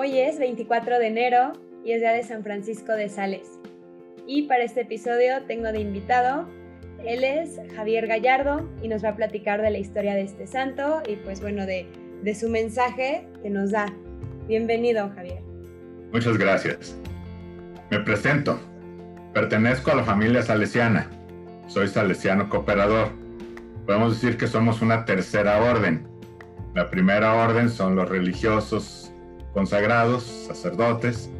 Hoy es 24 de enero y es día de San Francisco de Sales. Y para este episodio tengo de invitado, él es Javier Gallardo y nos va a platicar de la historia de este santo y pues bueno, de, su mensaje que nos da. Bienvenido, Javier. Muchas gracias. Me presento. Pertenezco a la familia salesiana. Soy salesiano cooperador. Podemos decir que somos una tercera orden. La primera orden son los religiosos consagrados, sacerdotes.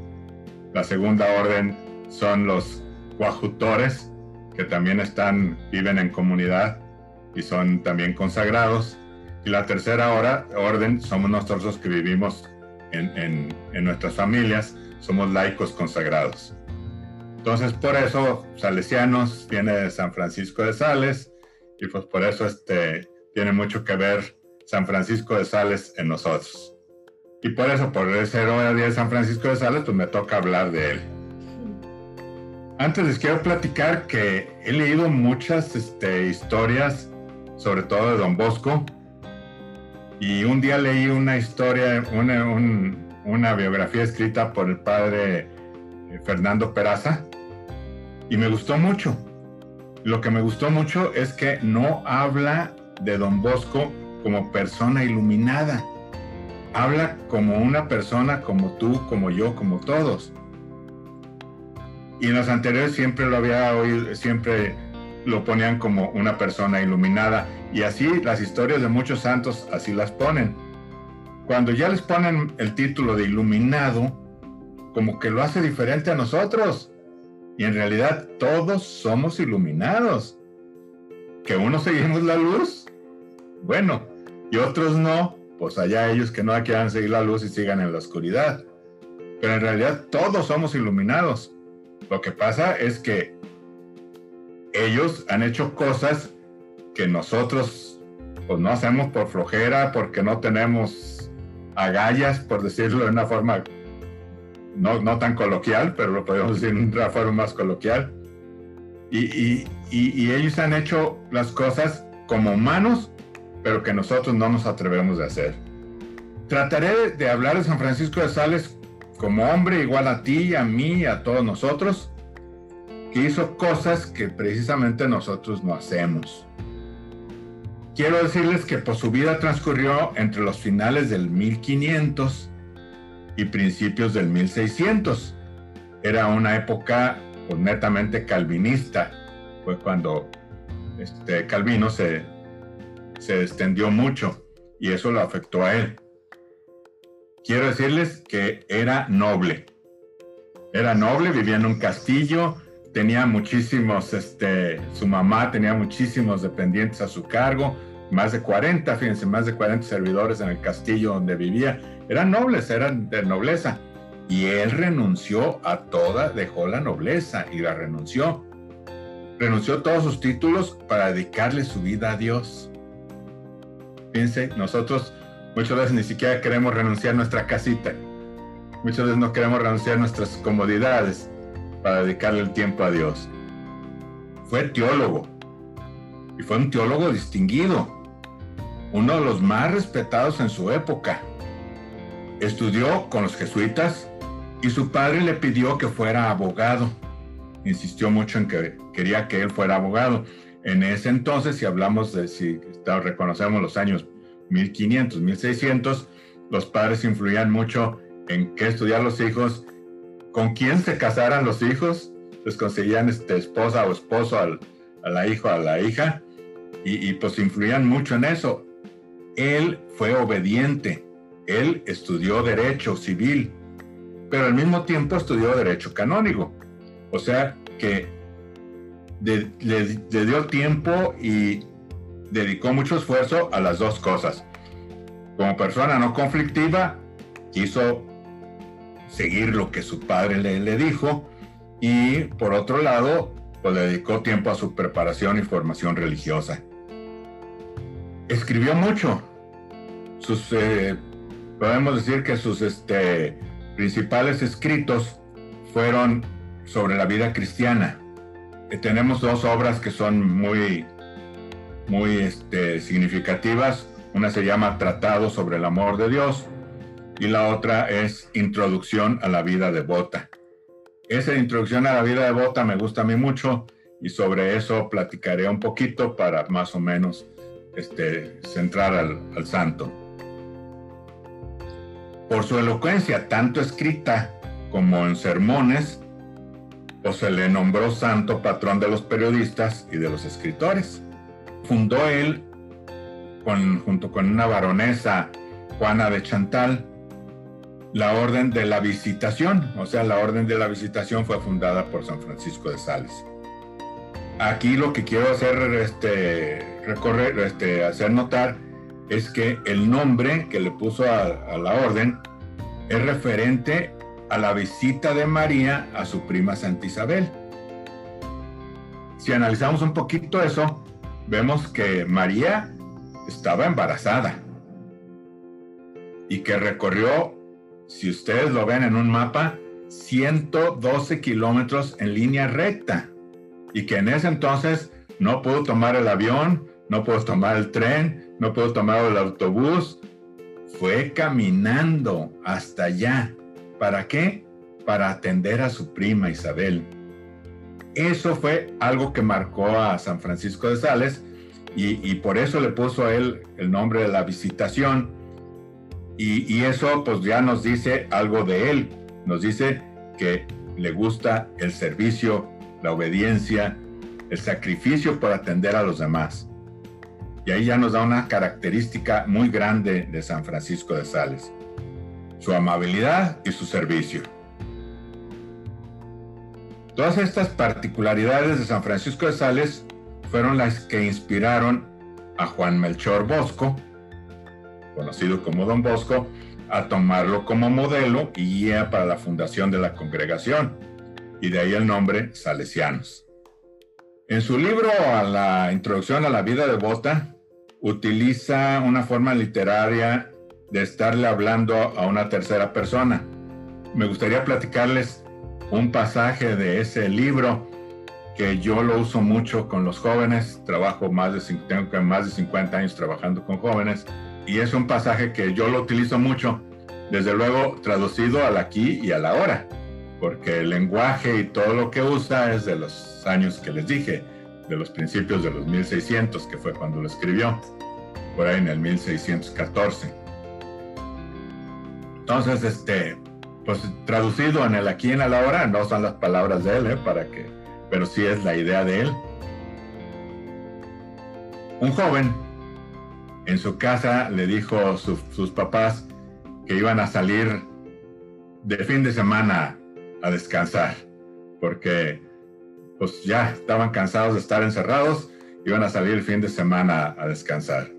La segunda orden son los cuajutores, que también están, viven en comunidad y son también consagrados. Y la tercera orden somos nosotros que vivimos en, en nuestras familias, somos laicos consagrados. Entonces, por eso, salesianos viene de San Francisco de Sales y pues por eso este, tiene mucho que ver San Francisco de Sales en nosotros. Y por eso, por hoy día de San Francisco de Sales, pues me toca hablar de él. Antes les quiero platicar que he leído muchas este, historias, sobre todo de Don Bosco, y un día leí una historia, una, una biografía escrita por el padre eh, Fernando Peraza, y me gustó mucho. Lo que me gustó mucho es que no habla de Don Bosco como persona iluminada habla como una persona, como tú, como yo, como todos. Y en los anteriores siempre lo había oído, siempre lo ponían como una persona iluminada. Y así las historias de muchos santos así las ponen. Cuando ya les ponen el título de iluminado, como que lo hace diferente a nosotros. Y en realidad todos somos iluminados. Que unos seguimos la luz, bueno, y otros no, pues allá ellos que no quieran seguir la luz y sigan en la oscuridad. Pero en realidad todos somos iluminados. Lo que pasa es que ellos han hecho cosas que nosotros pues no hacemos por flojera, porque no tenemos agallas, por decirlo de una forma no, no tan coloquial, pero lo podemos decir de una forma más coloquial. Y, y, y ellos han hecho las cosas como humanos pero que nosotros no nos atrevemos a hacer. Trataré de hablar de San Francisco de Sales como hombre igual a ti, a mí, a todos nosotros, que hizo cosas que precisamente nosotros no hacemos. Quiero decirles que por su vida transcurrió entre los finales del 1500 y principios del 1600. Era una época pues, netamente calvinista. Fue cuando este, Calvino se, se extendió mucho y eso lo afectó a él. Quiero decirles que era noble. Era noble, vivía en un castillo, tenía muchísimos, este, su mamá tenía muchísimos dependientes a su cargo, más de 40, fíjense, más de 40 servidores en el castillo donde vivía. Eran nobles, eran de nobleza. Y él renunció a toda, dejó la nobleza y la renunció. Renunció a todos sus títulos para dedicarle su vida a Dios. Fíjense, nosotros muchas veces ni siquiera queremos renunciar a nuestra casita. Muchas veces no queremos renunciar a nuestras comodidades para dedicarle el tiempo a Dios. Fue teólogo y fue un teólogo distinguido, uno de los más respetados en su época. Estudió con los jesuitas y su padre le pidió que fuera abogado. Insistió mucho en que quería que él fuera abogado. En ese entonces, si hablamos de, si reconocemos los años 1500, 1600, los padres influían mucho en qué estudiar los hijos, con quién se casaran los hijos, les conseguían este, esposa o esposo al, a la hija a la hija, y, pues influían mucho en eso. Él fue obediente, él estudió derecho civil, pero al mismo tiempo estudió derecho canónico. O sea que le, dio tiempo y dedicó mucho esfuerzo a las dos cosas. Como persona no conflictiva, quiso seguir lo que su padre le, dijo y por otro lado, pues dedicó tiempo a su preparación y formación religiosa. Escribió mucho. Eh, podemos decir que sus este, principales escritos fueron sobre la vida cristiana tenemos dos obras que son muy, muy este, significativas. Una se llama Tratado sobre el amor de Dios y la otra es Introducción a la vida devota. Esa introducción a la vida devota me gusta a mí mucho y sobre eso platicaré un poquito para más o menos este, centrar al, santo. Por su elocuencia, tanto escrita como en sermones, pues se le nombró santo patrón de los periodistas y de los escritores. Fundó él, con, junto con una baronesa, Juana de Chantal, la Orden de la Visitación, o sea, la Orden de la Visitación fue fundada por San Francisco de Sales. Aquí lo que quiero hacer, este, recorrer, este, hacer notar es que el nombre que le puso a, a la orden es referente a la visita de María a su prima Santa Isabel. Si analizamos un poquito eso, vemos que María estaba embarazada y que recorrió si ustedes lo ven en un mapa, 112 kilómetros en línea recta. Y que en ese entonces no pudo tomar el avión, no pudo tomar el tren, no pudo tomar el autobús. Fue caminando hasta allá. ¿Para qué? Para atender a su prima Isabel. Eso fue algo que marcó a San Francisco de Sales y, y por eso le puso a él el nombre de la visitación y, eso pues ya nos dice algo de él, nos dice que le gusta el servicio, la obediencia, el sacrificio por atender a los demás. Y ahí ya nos da una característica muy grande de San Francisco de Sales, su amabilidad y su servicio. Todas estas particularidades de San Francisco de Sales fueron las que inspiraron a Juan Melchor Bosco, conocido como Don Bosco, a tomarlo como modelo y guía para la fundación de la congregación, y de ahí el nombre Salesianos. En su libro a la introducción a la vida devota, utiliza una forma literaria de estarle hablando a una tercera persona. Me gustaría platicarles un pasaje de ese libro que yo lo uso mucho con los jóvenes, trabajo más de, tengo más de 50 años trabajando con jóvenes y es un pasaje que yo lo utilizo mucho, desde luego traducido al aquí y a la hora, porque el lenguaje y todo lo que usa es de los años que les dije, de los principios de los 1600, que fue cuando lo escribió, por ahí en el 1614. Entonces, este, pues traducido en el aquí en la hora, no son las palabras de él, ¿eh? para que, pero sí es la idea de él. Un joven en su casa le dijo a sus papás que iban a salir de fin de semana a descansar, porque pues ya estaban cansados de estar encerrados, iban a salir el fin de semana a descansar.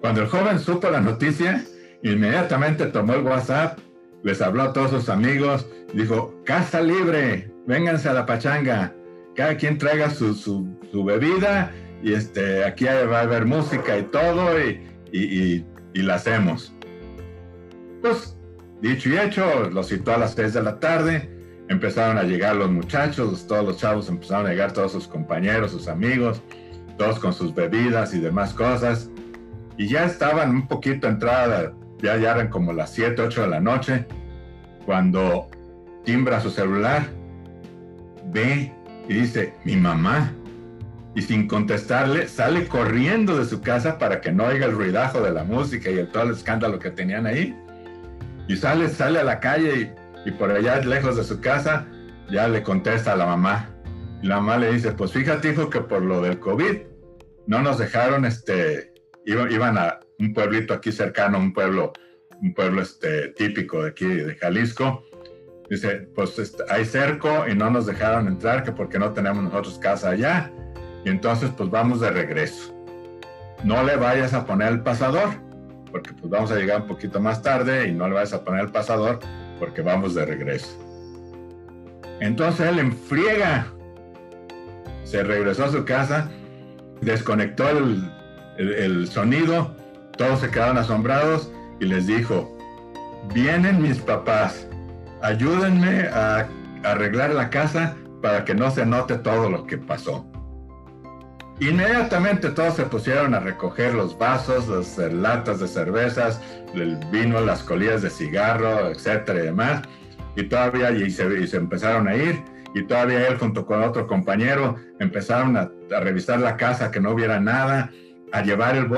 Cuando el joven supo la noticia, inmediatamente tomó el WhatsApp, les habló a todos sus amigos, dijo, casa libre, vénganse a la pachanga, cada quien traiga su, su, bebida y este, aquí va a haber música y todo y, y, y, la hacemos. Pues, dicho y hecho, lo citó a las 3 de la tarde, empezaron a llegar los muchachos, todos los chavos empezaron a llegar, todos sus compañeros, sus amigos, todos con sus bebidas y demás cosas, y ya estaban un poquito entrada, ya, ya eran como las 7, 8 de la noche, cuando timbra su celular, ve y dice, mi mamá, y sin contestarle sale corriendo de su casa para que no oiga el ruidajo de la música y el, todo el escándalo que tenían ahí. Y sale, sale a la calle y, por allá lejos de su casa ya le contesta a la mamá. Y la mamá le dice, pues fíjate hijo que por lo del COVID no nos dejaron, este, iban a un pueblito aquí cercano, un pueblo, un pueblo este, típico de aquí de Jalisco. Dice, pues hay cerco y no nos dejaron entrar que porque no tenemos nosotros casa allá y entonces pues vamos de regreso. No le vayas a poner el pasador, porque pues vamos a llegar un poquito más tarde y no le vayas a poner el pasador porque vamos de regreso. Entonces él enfriega, se regresó a su casa, desconectó el, el sonido, todos se quedaron asombrados y les dijo, vienen mis papás, ayúdenme a arreglar la casa para que no se note todo lo que pasó. Inmediatamente todos se pusieron a recoger los vasos, las latas de cervezas, el vino, las colillas de cigarro, etcétera y demás. Y todavía y se, empezaron a ir. Y todavía él junto con otro compañero empezaron a, revisar la casa, que no hubiera nada, a llevar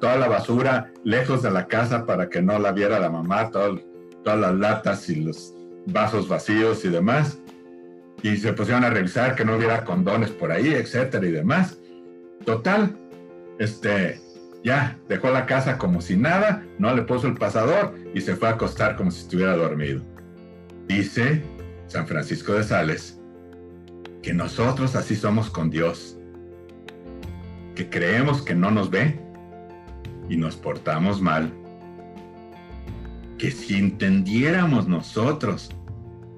toda la basura lejos de la casa para que no la viera la mamá, todas las latas y los vasos vacíos y demás. Y se pusieron a revisar que no hubiera condones por ahí, etcétera y demás. Total, este, ya dejó la casa como si nada, no le puso el pasador y se fue a acostar como si estuviera dormido. Dice San Francisco de Sales que nosotros así somos con Dios, que creemos que no nos ve y nos portamos mal. Que si entendiéramos nosotros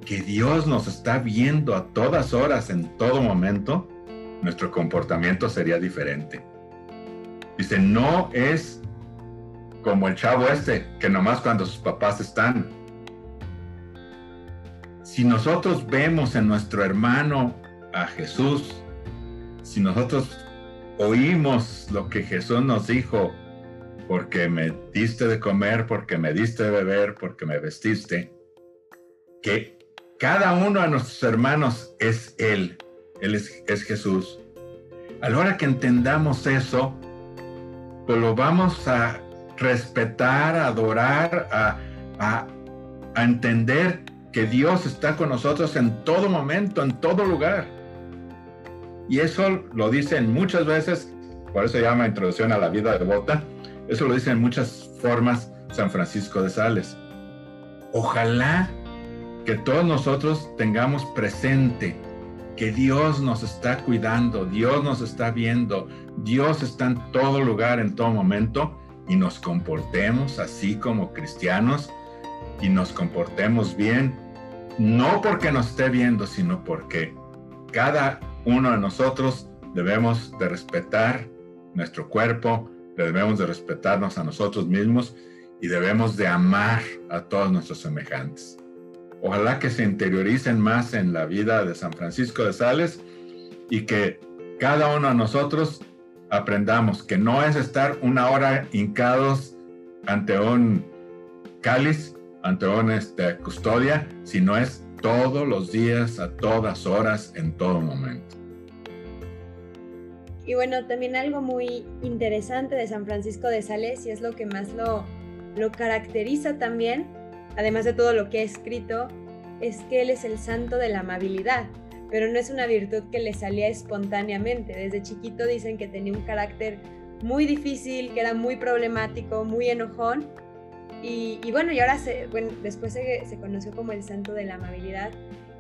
que Dios nos está viendo a todas horas, en todo momento, nuestro comportamiento sería diferente. Dice, no es como el chavo este, que nomás cuando sus papás están. Si nosotros vemos en nuestro hermano a Jesús, si nosotros oímos lo que Jesús nos dijo, porque me diste de comer, porque me diste de beber, porque me vestiste, que cada uno de nuestros hermanos es Él. Él es, Jesús. A la hora que entendamos eso, pues lo vamos a respetar, a adorar, a, a, a entender que Dios está con nosotros en todo momento, en todo lugar. Y eso lo dicen muchas veces, por eso llama Introducción a la Vida Devota, eso lo dice en muchas formas San Francisco de Sales. Ojalá que todos nosotros tengamos presente que Dios nos está cuidando, Dios nos está viendo, Dios está en todo lugar, en todo momento, y nos comportemos así como cristianos y nos comportemos bien, no porque nos esté viendo, sino porque cada uno de nosotros debemos de respetar nuestro cuerpo, debemos de respetarnos a nosotros mismos y debemos de amar a todos nuestros semejantes. Ojalá que se interioricen más en la vida de San Francisco de Sales y que cada uno de nosotros aprendamos que no es estar una hora hincados ante un cáliz, ante una este, custodia, sino es todos los días, a todas horas, en todo momento. Y bueno, también algo muy interesante de San Francisco de Sales y es lo que más lo, lo caracteriza también además de todo lo que ha escrito, es que él es el santo de la amabilidad, pero no es una virtud que le salía espontáneamente. Desde chiquito dicen que tenía un carácter muy difícil, que era muy problemático, muy enojón. Y, bueno, y ahora se, bueno, después se, se, conoció como el santo de la amabilidad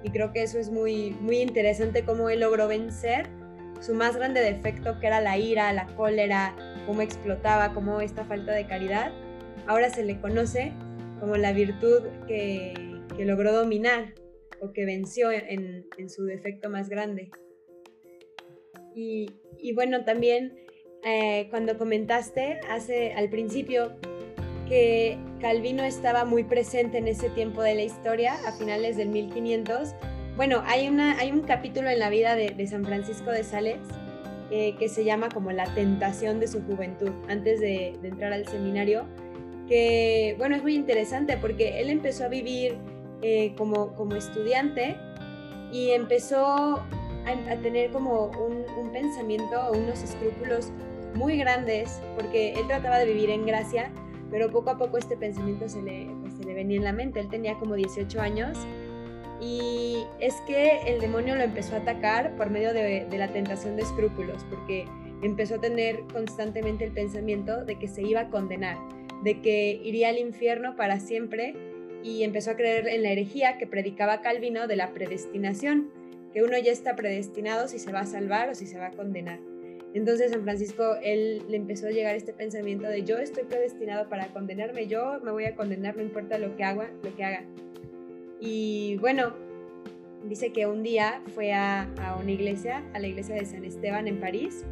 y creo que eso es muy, muy interesante cómo él logró vencer su más grande defecto que era la ira, la cólera, cómo explotaba, cómo esta falta de caridad. Ahora se le conoce como la virtud que, logró dominar o que venció en, su defecto más grande. Y, bueno, también eh, cuando comentaste hace al principio que Calvino estaba muy presente en ese tiempo de la historia, a finales del 1500, bueno, hay, una, hay un capítulo en la vida de, San Francisco de Sales eh, que se llama como la tentación de su juventud, antes de, entrar al seminario que, bueno, es muy interesante porque él empezó a vivir eh, como, como estudiante y empezó a, tener como un pensamiento o unos escrúpulos muy grandes porque él trataba de vivir en gracia, pero poco a poco este pensamiento se le, pues, se le venía en la mente. Él tenía como 18 años y es que el demonio lo empezó a atacar por medio de, de, la tentación de escrúpulos, porque empezó a tener constantemente el pensamiento de que se iba a condenar de que iría al infierno para siempre y empezó a creer en la herejía que predicaba Calvino de la predestinación, que uno ya está predestinado si se va a salvar o si se va a condenar. Entonces San Francisco, él le empezó a llegar este pensamiento de yo estoy predestinado para condenarme, yo me voy a condenar, no importa lo que haga, lo que haga. Y bueno, dice que un día fue a, una iglesia, a la iglesia de San Esteban en París,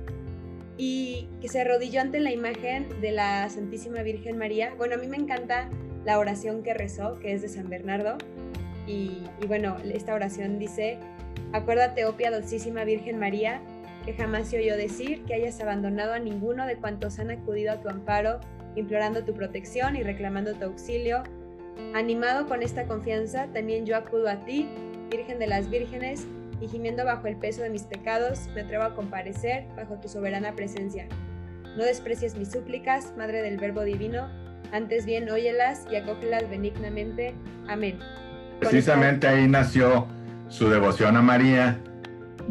y que se arrodilló ante la imagen de la Santísima Virgen María. Bueno, a mí me encanta la oración que rezó, que es de San Bernardo. Y, bueno, esta oración dice, acuérdate, oh piadosísima Virgen María, que jamás se oyó decir que hayas abandonado a ninguno de cuantos han acudido a tu amparo, implorando tu protección y reclamando tu auxilio. Animado con esta confianza, también yo acudo a ti, Virgen de las Vírgenes, y gimiendo bajo el peso de mis pecados, me atrevo a comparecer bajo tu soberana presencia. No desprecies mis súplicas, Madre del Verbo Divino, antes bien óyelas y acógelas benignamente. Amén. Precisamente ahí nació su devoción a María,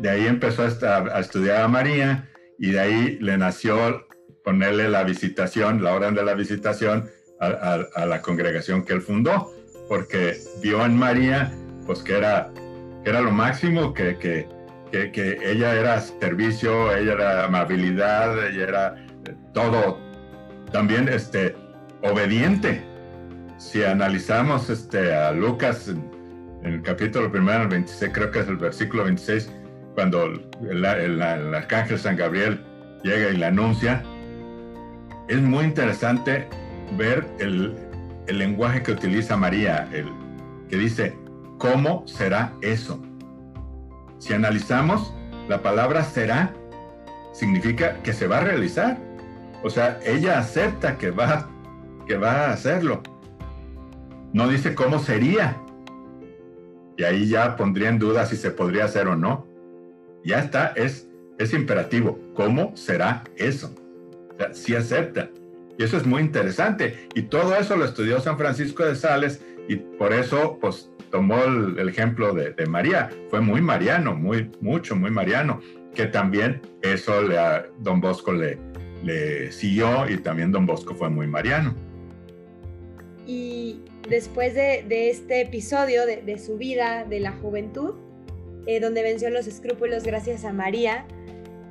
de ahí empezó a, estudiar a María y de ahí le nació ponerle la visitación, la orden de la visitación a, la congregación que él fundó, porque vio en María pues que era, era lo máximo, que, que, que, ella era servicio, ella era amabilidad, ella era eh, todo, también este, obediente. Si analizamos este, a Lucas en, el capítulo primero, el 26, creo que es el versículo 26, cuando el, arcángel San Gabriel llega y le anuncia, es muy interesante ver el, el lenguaje que utiliza María, el, que dice, ¿cómo será eso? Si analizamos, la palabra será significa que se va a realizar. O sea, ella acepta que va, que va a hacerlo. No dice cómo sería. Y ahí ya pondría en duda si se podría hacer o no. Ya está, es, es imperativo. ¿Cómo será eso? O sea, sí acepta. Y eso es muy interesante. Y todo eso lo estudió San Francisco de Sales y por eso, pues, tomó el, ejemplo de, María. Fue muy mariano, muy, mucho, muy mariano. Que también eso le, a Don Bosco le, siguió y también Don Bosco fue muy mariano. Y después de, este episodio de, su vida, de la juventud, eh, donde venció los escrúpulos gracias a María.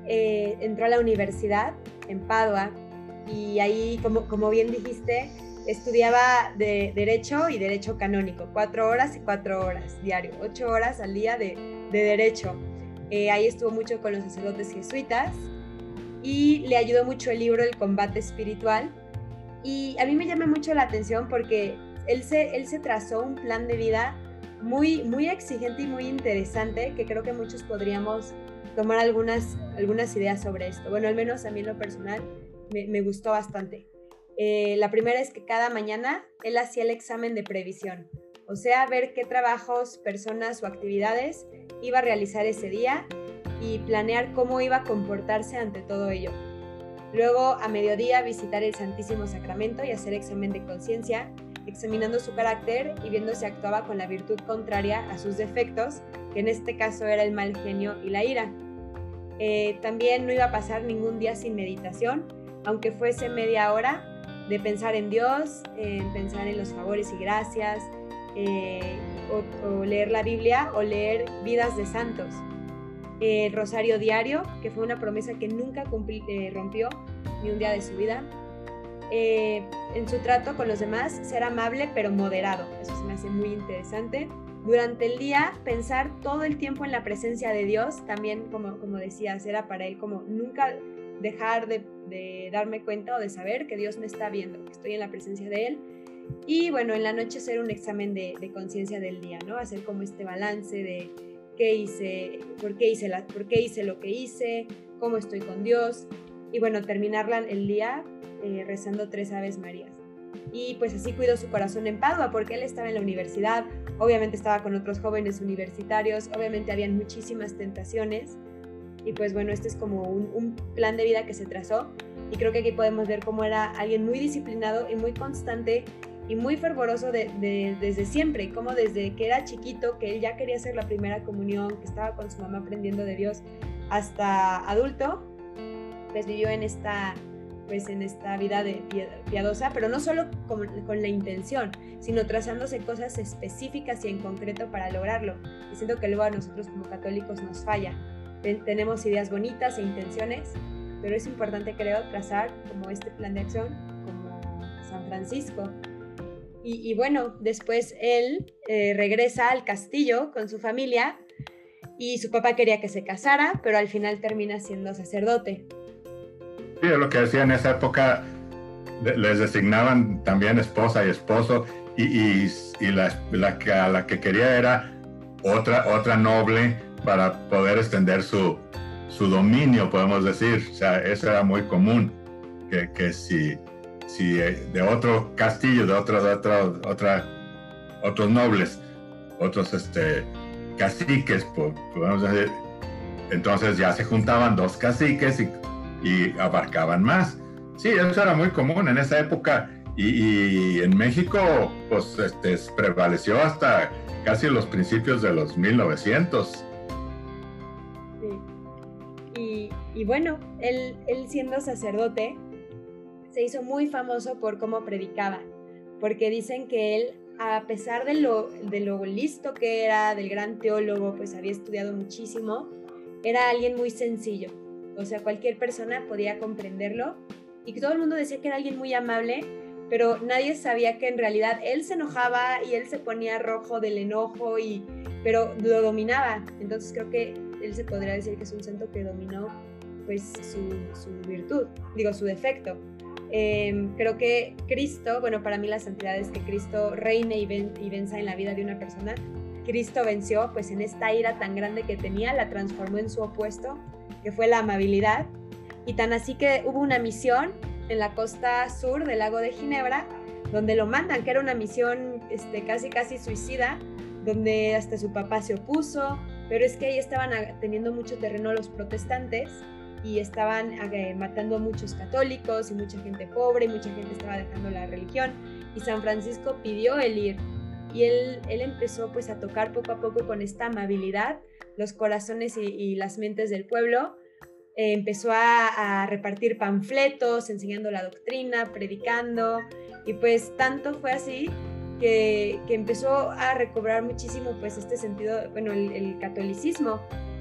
Eh, entró a la universidad en Padua y ahí, como, como bien dijiste, estudiaba de Derecho y Derecho Canónico, cuatro horas y cuatro horas diario, ocho horas al día de, de Derecho. Eh, ahí estuvo mucho con los sacerdotes jesuitas y le ayudó mucho el libro El combate espiritual. Y a mí me llama mucho la atención porque él se, él se trazó un plan de vida muy, muy exigente y muy interesante que creo que muchos podríamos tomar algunas, algunas ideas sobre esto. Bueno, al menos a mí lo personal me, gustó bastante. Eh, la primera es que cada mañana él hacía el examen de previsión, o sea, ver qué trabajos, personas o actividades iba a realizar ese día y planear cómo iba a comportarse ante todo ello. Luego, a mediodía, visitar el Santísimo Sacramento y hacer examen de conciencia examinando su carácter y viendo si actuaba con la virtud contraria a sus defectos, que en este caso era el mal genio y la ira. Eh, también no iba a pasar ningún día sin meditación, aunque fuese media hora, de pensar en Dios, en pensar en los favores y gracias, eh, o, leer la Biblia o leer vidas de santos. El rosario diario, que fue una promesa que nunca eh, rompió ni un día de su vida. Eh, en su trato con los demás, ser amable pero moderado. Eso se me hace muy interesante. Durante el día, pensar todo el tiempo en la presencia de Dios, también como, como decías, era para él como nunca dejar de, darme cuenta o de saber que Dios me está viendo, que estoy en la presencia de Él. Y bueno, en la noche hacer un examen de, conciencia del día, ¿no? Hacer como este balance de qué hice, por qué hice, la, por qué hice lo que hice, cómo estoy con Dios. Y bueno, terminarla el día eh, rezando tres Aves Marías. Y pues así cuidó su corazón en Padua, porque él estaba en la universidad, obviamente estaba con otros jóvenes universitarios, obviamente habían muchísimas tentaciones. Y pues bueno, este es como un, plan de vida que se trazó. Y creo que aquí podemos ver cómo era alguien muy disciplinado y muy constante y muy fervoroso de, desde siempre, como desde que era chiquito, que él ya quería hacer la primera comunión, que estaba con su mamá aprendiendo de Dios, hasta adulto, pues vivió en esta pues en esta vida de piadosa, pero no solo con, con, la intención, sino trazándose cosas específicas y en concreto para lograrlo. Y siento que luego a nosotros como católicos nos falla. tenemos ideas bonitas e intenciones, pero es importante, creo, trazar como este plan de acción, como San Francisco. Y, bueno, después él eh, regresa al castillo con su familia y su papá quería que se casara, pero al final termina siendo sacerdote. Sí, lo que decía en esa época, les designaban también esposa y esposo, y, y, la, la, que, la que quería era otra, otra noble para poder extender su, su dominio, podemos decir. O sea, eso era muy común, que, que si, si de otro castillo, de, otro, de otra, otra, otros nobles, otros este, caciques, podemos decir, entonces ya se juntaban dos caciques y, y abarcaban más. Sí, eso era muy común en esa época y, en México pues este, prevaleció hasta casi los principios de los 1900. Sí. Y, bueno, él, él siendo sacerdote se hizo muy famoso por cómo predicaba, porque dicen que él a pesar de lo, de lo listo que era, del gran teólogo, pues había estudiado muchísimo, era alguien muy sencillo. O sea, cualquier persona podía comprenderlo y que todo el mundo decía que era alguien muy amable, pero nadie sabía que en realidad él se enojaba y él se ponía rojo del enojo y pero lo dominaba. Entonces creo que él se podría decir que es un santo que dominó pues su, virtud, digo su defecto. Em, creo que Cristo, bueno, para mí la santidad es que Cristo reine y, y venza en la vida de una persona. Cristo venció, pues en esta ira tan grande que tenía, la transformó en su opuesto, que fue la amabilidad. Y tan así que hubo una misión en la costa sur del lago de Ginebra, donde lo mandan, que era una misión este, casi casi suicida, donde hasta su papá se opuso, pero es que ahí estaban teniendo mucho terreno los protestantes y estaban eh, matando a muchos católicos y mucha gente pobre y mucha gente estaba dejando la religión y San Francisco pidió el ir y él, él empezó pues a tocar poco a poco con esta amabilidad los corazones y, las mentes del pueblo. Eh, empezó a, repartir panfletos, enseñando la doctrina, predicando, y pues tanto fue así que, que empezó a recobrar muchísimo pues este sentido, bueno, el, catolicismo.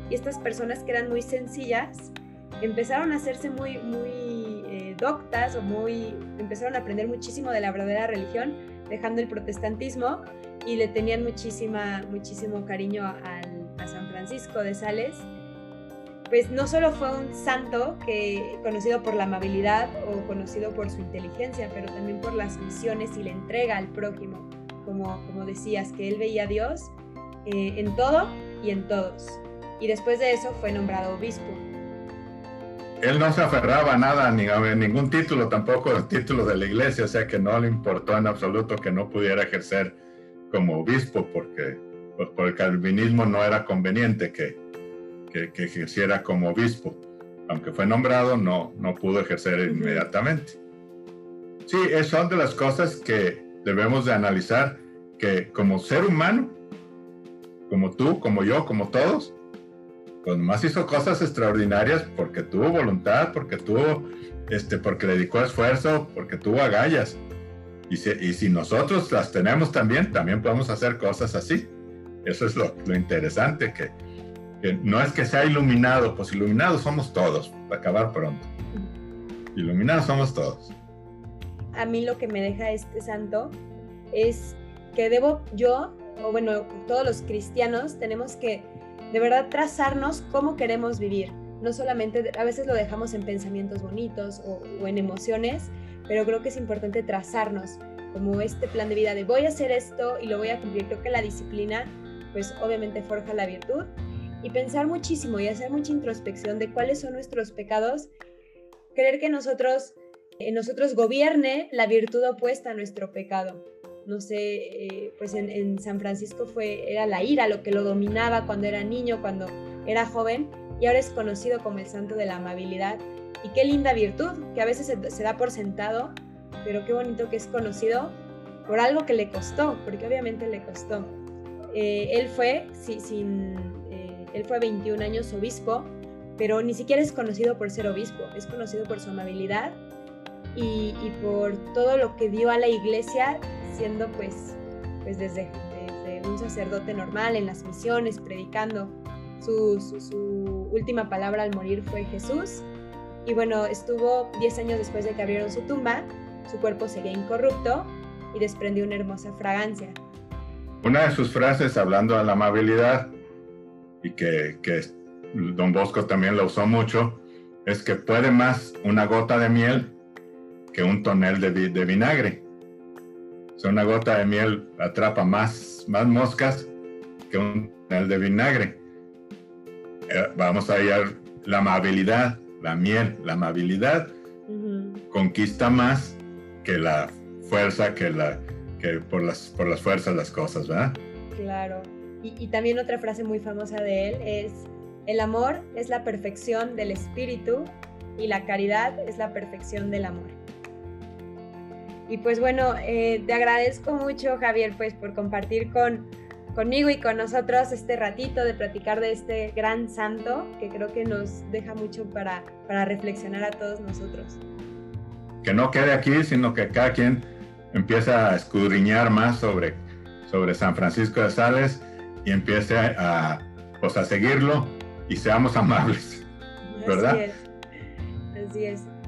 Y estas personas que eran muy sencillas, empezaron a hacerse muy, muy eh, doctas o muy, empezaron a aprender muchísimo de la verdadera religión, dejando el protestantismo y le tenían muchísima, muchísimo cariño a, a San Francisco de Sales. Pues no solo fue un santo que conocido por la amabilidad o conocido por su inteligencia, pero también por las misiones y la entrega al prójimo, como, como decías, que él veía a Dios eh, en todo y en todos. Y después de eso fue nombrado obispo él no se aferraba a nada, ni a ningún título, tampoco el título de la iglesia, o sea que no le importó en absoluto que no pudiera ejercer como obispo, porque pues, por el calvinismo no era conveniente que, que, ejerciera como obispo. Aunque fue nombrado, no, no pudo ejercer inmediatamente. Sí, son de las cosas que debemos de analizar, que como ser humano, como tú, como yo, como todos, pues más hizo cosas extraordinarias porque tuvo voluntad, porque tuvo, este, porque dedicó esfuerzo, porque tuvo agallas. Y si, y si nosotros las tenemos también, también podemos hacer cosas así. Eso es lo, lo interesante, que, que, no es que sea iluminado, pues iluminados somos todos, para acabar pronto. Iluminados somos todos. A mí lo que me deja este santo es que debo yo, o bueno, todos los cristianos tenemos que de verdad trazarnos cómo queremos vivir. No solamente, a veces lo dejamos en pensamientos bonitos o, en emociones, pero creo que es importante trazarnos como este plan de vida de voy a hacer esto y lo voy a cumplir. Creo que la disciplina, pues obviamente forja la virtud y pensar muchísimo y hacer mucha introspección de cuáles son nuestros pecados, creer que nosotros, en nosotros gobierne la virtud opuesta a nuestro pecado no sé, eh, pues en, San Francisco fue, era la ira lo que lo dominaba cuando era niño, cuando era joven, y ahora es conocido como el santo de la amabilidad. Y qué linda virtud, que a veces se, da por sentado, pero qué bonito que es conocido por algo que le costó, porque obviamente le costó. Eh, él fue, sin, eh, él fue 21 años obispo, pero ni siquiera es conocido por ser obispo, es conocido por su amabilidad y por todo lo que dio a la iglesia siendo pues, pues desde, un sacerdote normal en las misiones, predicando. Su, su, última palabra al morir fue Jesús. Y bueno, estuvo 10 años después de que abrieron su tumba, su cuerpo seguía incorrupto y desprendió una hermosa fragancia. Una de sus frases hablando de la amabilidad, y que, que don Bosco también la usó mucho, es que puede más una gota de miel que un tonel de, de vinagre una gota de miel atrapa más, más moscas que un tonel de vinagre. Eh, vamos a ir la amabilidad, la miel, la amabilidad conquista más que la fuerza, que, la, que por, las, por las fuerzas las cosas, ¿verdad? Claro. Y, y también otra frase muy famosa de él es, el amor es la perfección del espíritu y la caridad es la perfección del amor. Y pues bueno, eh, te agradezco mucho Javier pues por compartir con, conmigo y con nosotros este ratito de platicar de este gran santo que creo que nos deja mucho para, para reflexionar a todos nosotros. Que no quede aquí, sino que cada quien empieza a escudriñar más sobre, sobre San Francisco de Sales y empiece a, pues, a seguirlo y seamos amables, ¿verdad? Así es. Así es.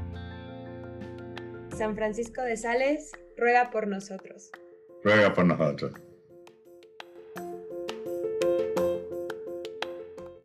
San Francisco de Sales ruega por nosotros. Ruega por nosotros.